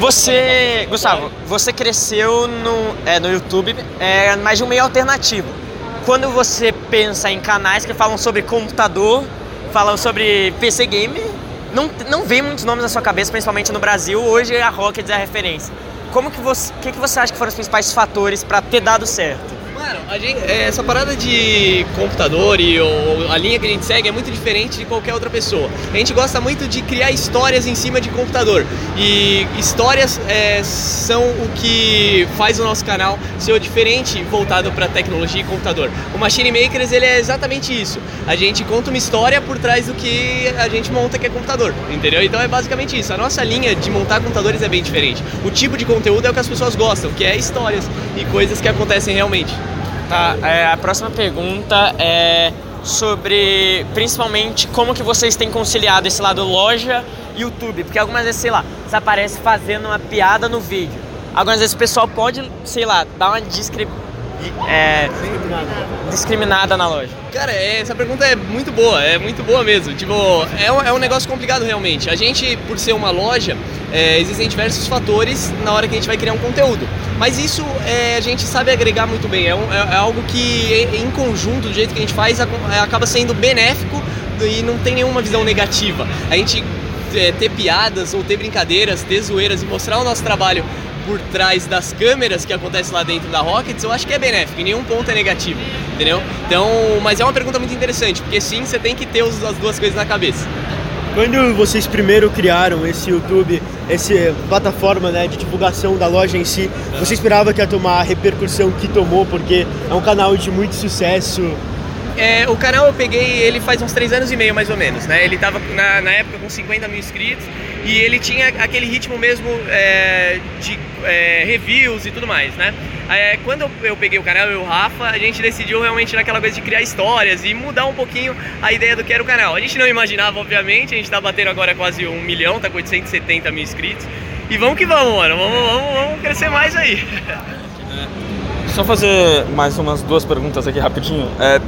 Você, Gustavo, você cresceu no, é, no YouTube, é, mais de um meio alternativo. Quando você pensa em canais que falam sobre computador, falam sobre PC game, não, não vem muitos nomes na sua cabeça, principalmente no Brasil. Hoje a Rockets é a referência. Como que você, que, que você acha que foram os principais fatores para ter dado certo? A gente, é, essa parada de computador e ou, a linha que a gente segue é muito diferente de qualquer outra pessoa. A gente gosta muito de criar histórias em cima de computador. E histórias é, são o que faz o nosso canal ser diferente voltado para tecnologia e computador. O Machine Makers ele é exatamente isso. A gente conta uma história por trás do que a gente monta que é computador, entendeu? Então é basicamente isso. A nossa linha de montar computadores é bem diferente. O tipo de conteúdo é o que as pessoas gostam, que é histórias e coisas que acontecem realmente. Tá, é, a próxima pergunta é sobre principalmente como que vocês têm conciliado esse lado loja e YouTube, porque algumas vezes, sei lá, você aparece fazendo uma piada no vídeo. Algumas vezes o pessoal pode, sei lá, dar uma descri é, discriminada na loja. Cara, é, essa pergunta é muito boa, é muito boa mesmo. Tipo, é um, é um negócio complicado realmente. A gente, por ser uma loja, é, existem diversos fatores na hora que a gente vai criar um conteúdo. Mas isso é, a gente sabe agregar muito bem. É, um, é, é algo que, em conjunto, do jeito que a gente faz, acaba sendo benéfico e não tem nenhuma visão negativa. A gente é, ter piadas ou ter brincadeiras, ter zoeiras e mostrar o nosso trabalho por trás das câmeras que acontece lá dentro da Rockets, eu acho que é benéfico, em nenhum ponto é negativo, entendeu? Então, mas é uma pergunta muito interessante, porque sim, você tem que ter as duas coisas na cabeça. Quando vocês primeiro criaram esse YouTube, essa plataforma né, de divulgação da loja em si, você esperava que ia tomar a repercussão que tomou, porque é um canal de muito sucesso, é, o canal eu peguei ele faz uns 3 anos e meio mais ou menos, né? Ele tava na, na época com 50 mil inscritos e ele tinha aquele ritmo mesmo é, de é, reviews e tudo mais, né? É, quando eu, eu, peguei o canal, eu e o Rafa, a gente decidiu realmente naquela coisa de criar histórias e mudar um pouquinho a ideia do que era o canal. A gente não imaginava, obviamente, a gente tá batendo agora quase um milhão, tá com 870 mil inscritos. E vamos que vamos, mano, vamos, vamos, vamos crescer mais aí. Só fazer mais umas duas perguntas aqui rapidinho. É,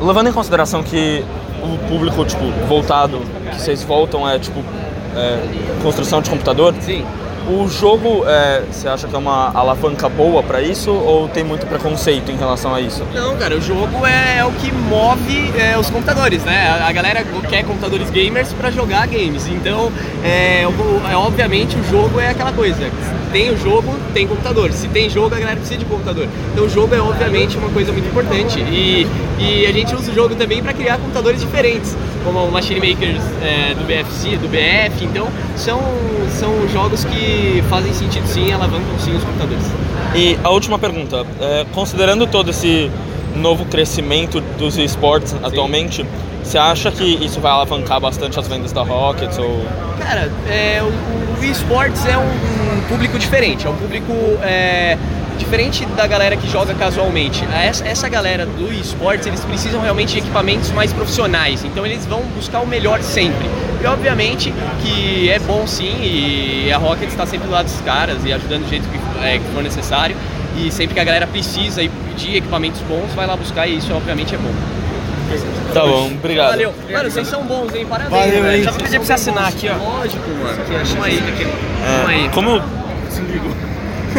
levando em consideração que o público, tipo, voltado, que vocês voltam é, tipo, é, construção de computador. Sim. O jogo, é, você acha que é uma alavanca boa para isso ou tem muito preconceito em relação a isso? Não, cara, o jogo é, é o que move é, os computadores, né? A galera quer computadores gamers para jogar games. Então, é, é, obviamente, o jogo é aquela coisa tem o jogo, tem computador. Se tem jogo, a galera precisa de computador. Então o jogo é obviamente uma coisa muito importante. E, e a gente usa o jogo também para criar computadores diferentes, como o Machine Makers é, do BFC, do BF. Então são, são jogos que fazem sentido sim, alavancam sim os computadores. E a última pergunta, é, considerando todo esse novo crescimento dos esportes atualmente, você acha que isso vai alavancar bastante as vendas da Rockets? Ou... Cara, é, o, o esportes é um, público diferente, é um público é, diferente da galera que joga casualmente. Essa, essa galera do esportes, eles precisam realmente de equipamentos mais profissionais, então eles vão buscar o melhor sempre. E obviamente que é bom sim, e a Rockets está sempre do lado dos caras e ajudando do jeito que, é, que for necessário. E sempre que a galera precisa de equipamentos bons, vai lá buscar e isso obviamente é bom. Tá bom, obrigado. Valeu. Mano, vocês são bons, hein? Parabéns. Valeu, hein? Já vou pedir pra você assinar aqui, ó. Lógico, mano. Vamos aí, É, Vamos aí. como